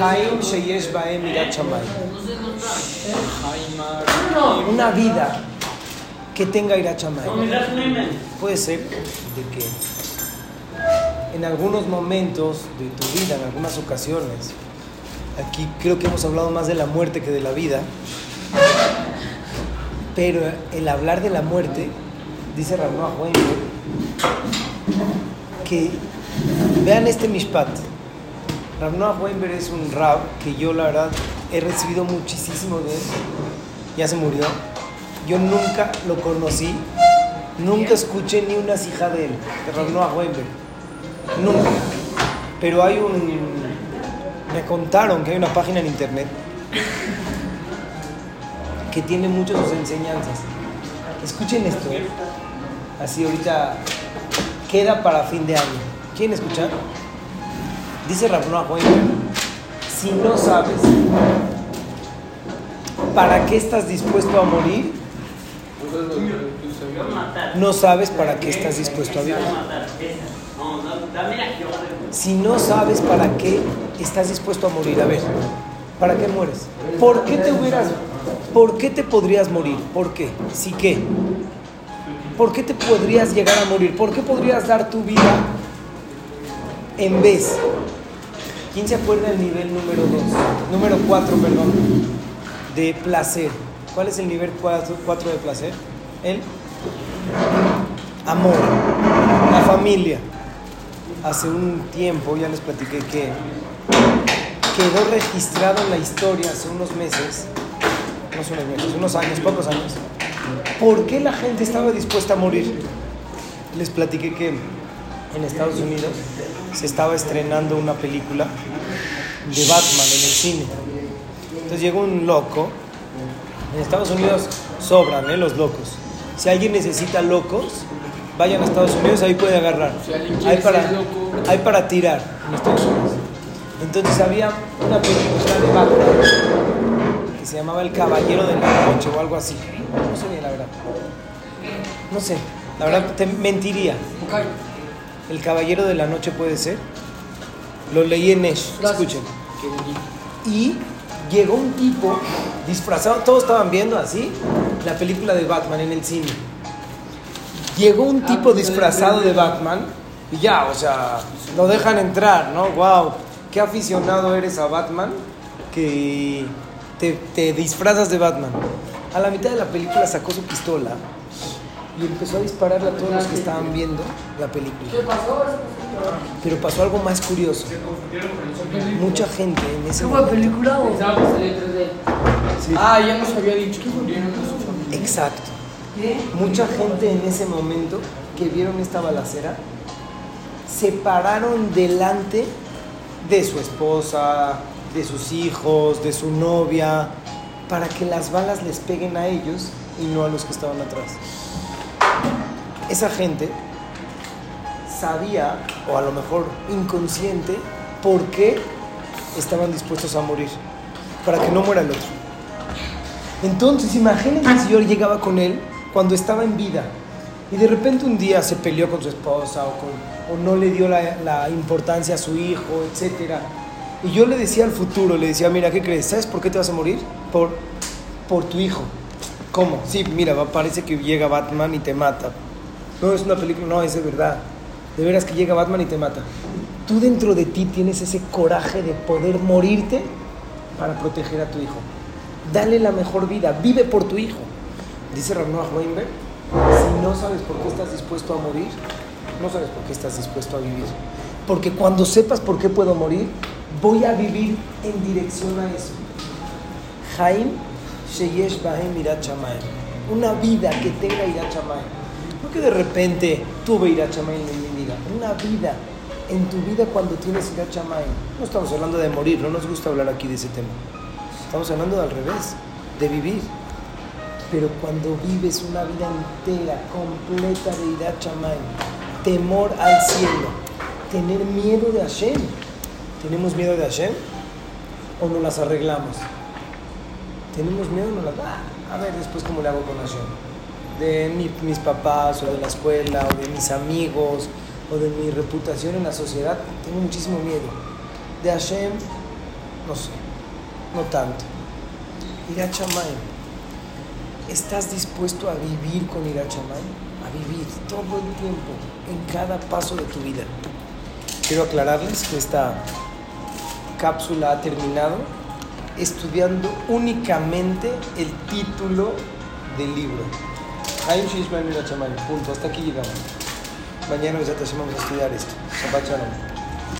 Jaim Sheyesh Baem. Una vida que tenga Irat Shamayim. Puede ser de que en algunos momentos de tu vida, en algunas ocasiones, aquí creo que hemos hablado más de la muerte que de la vida, pero el hablar de la muerte, dice Ramón Weinberg, que vean este mishpat. Rav Weinberg es un rab que yo la verdad he recibido muchísimo de él. Ya se murió. Yo nunca lo conocí, nunca escuché ni una hija de él, de Rav Weinberg. Nunca. Pero hay un... Me contaron que hay una página en internet que tiene muchas sus enseñanzas. Escuchen esto. Así ahorita queda para fin de año. ¿Quieren escuchar? Dice Rabnoa si no sabes para qué estás dispuesto a morir, no sabes para qué estás dispuesto a vivir. Si no sabes para qué estás dispuesto a morir, a ver, ¿para qué mueres? ¿Por qué te hubieras, por qué te podrías morir? ¿Por qué? ¿Sí qué? ¿Por qué te podrías llegar a morir? ¿Por qué podrías dar tu vida en vez? ¿Quién se acuerda del nivel número 2? Número 4, perdón. De placer. ¿Cuál es el nivel 4 de placer? El amor. La familia. Hace un tiempo ya les platiqué que quedó registrado en la historia hace unos meses, no unos meses, unos años, pocos años, ¿Por qué la gente estaba dispuesta a morir? Les platiqué que en Estados Unidos se estaba estrenando una película de Batman en el cine. Entonces llegó un loco. En Estados Unidos sobran ¿eh? los locos. Si alguien necesita locos, vayan a Estados Unidos, ahí puede agarrar. Hay para, hay para tirar en Estados Unidos. Entonces había una película de Batman que se llamaba El Caballero de la Noche o algo así. No sé bien, la verdad. No sé, la verdad te mentiría. El Caballero de la Noche puede ser. Lo leí en Nesh, escuchen. Y llegó un tipo disfrazado, todos estaban viendo así la película de Batman en el cine. Llegó un tipo disfrazado de Batman y ya, o sea, lo dejan entrar, ¿no? ¡Wow! Qué aficionado eres a Batman que te, te disfrazas de Batman. A la mitad de la película sacó su pistola y empezó a dispararle a todos los que estaban viendo la película. ¿Qué pasó? Pero pasó algo más curioso. Mucha gente en ese momento... película o...? Ah, ya nos había dicho que Exacto. Mucha gente en ese momento que vieron esta balacera se pararon delante de su esposa, de sus hijos, de su novia, para que las balas les peguen a ellos y no a los que estaban atrás. Esa gente sabía, o a lo mejor inconsciente, por qué estaban dispuestos a morir, para que no muera el otro. Entonces, imagínense si yo llegaba con él cuando estaba en vida y de repente un día se peleó con su esposa o, no le dio la, la, importancia a su hijo, etc. Y yo le decía al futuro, le decía, mira, ¿qué crees? ¿Sabes por qué te vas a morir? Por, por tu hijo. ¿Cómo? Sí, mira, parece que llega Batman y te mata. No, es una película, no, es de verdad. De veras que llega Batman y te mata. Tú dentro de ti tienes ese coraje de poder morirte para proteger a tu hijo. Dale la mejor vida, vive por tu hijo. Dice Ramón Weinberg, si no sabes por qué estás dispuesto a morir, no sabes por qué estás dispuesto a vivir. Porque cuando sepas por qué puedo morir, voy a vivir en dirección a eso. Jaime Sheyesh Bahem Una vida que tenga Irat No que de repente tuve Irat en mi vida. Una vida. En tu vida cuando tienes Irat No estamos hablando de morir, no nos gusta hablar aquí de ese tema. Estamos hablando al revés, de vivir. Pero cuando vives una vida entera, completa de Irat temor al cielo, tener miedo de Hashem. ¿Tenemos miedo de Hashem? ¿O no las arreglamos? tenemos miedo, no las a ver después cómo le hago con Hashem. De mis papás, o de la escuela, o de mis amigos, o de mi reputación en la sociedad, tengo muchísimo miedo. De Hashem, no sé, no tanto. Irachamay, ¿estás dispuesto a vivir con Irachamay? A vivir todo el tiempo, en cada paso de tu vida. Quiero aclararles que esta cápsula ha terminado estudiando únicamente el título del libro. Hay un Shishman Irachamay, punto, hasta aquí llegamos. Mañana vamos a estudiar esto. Shabbat Shalom.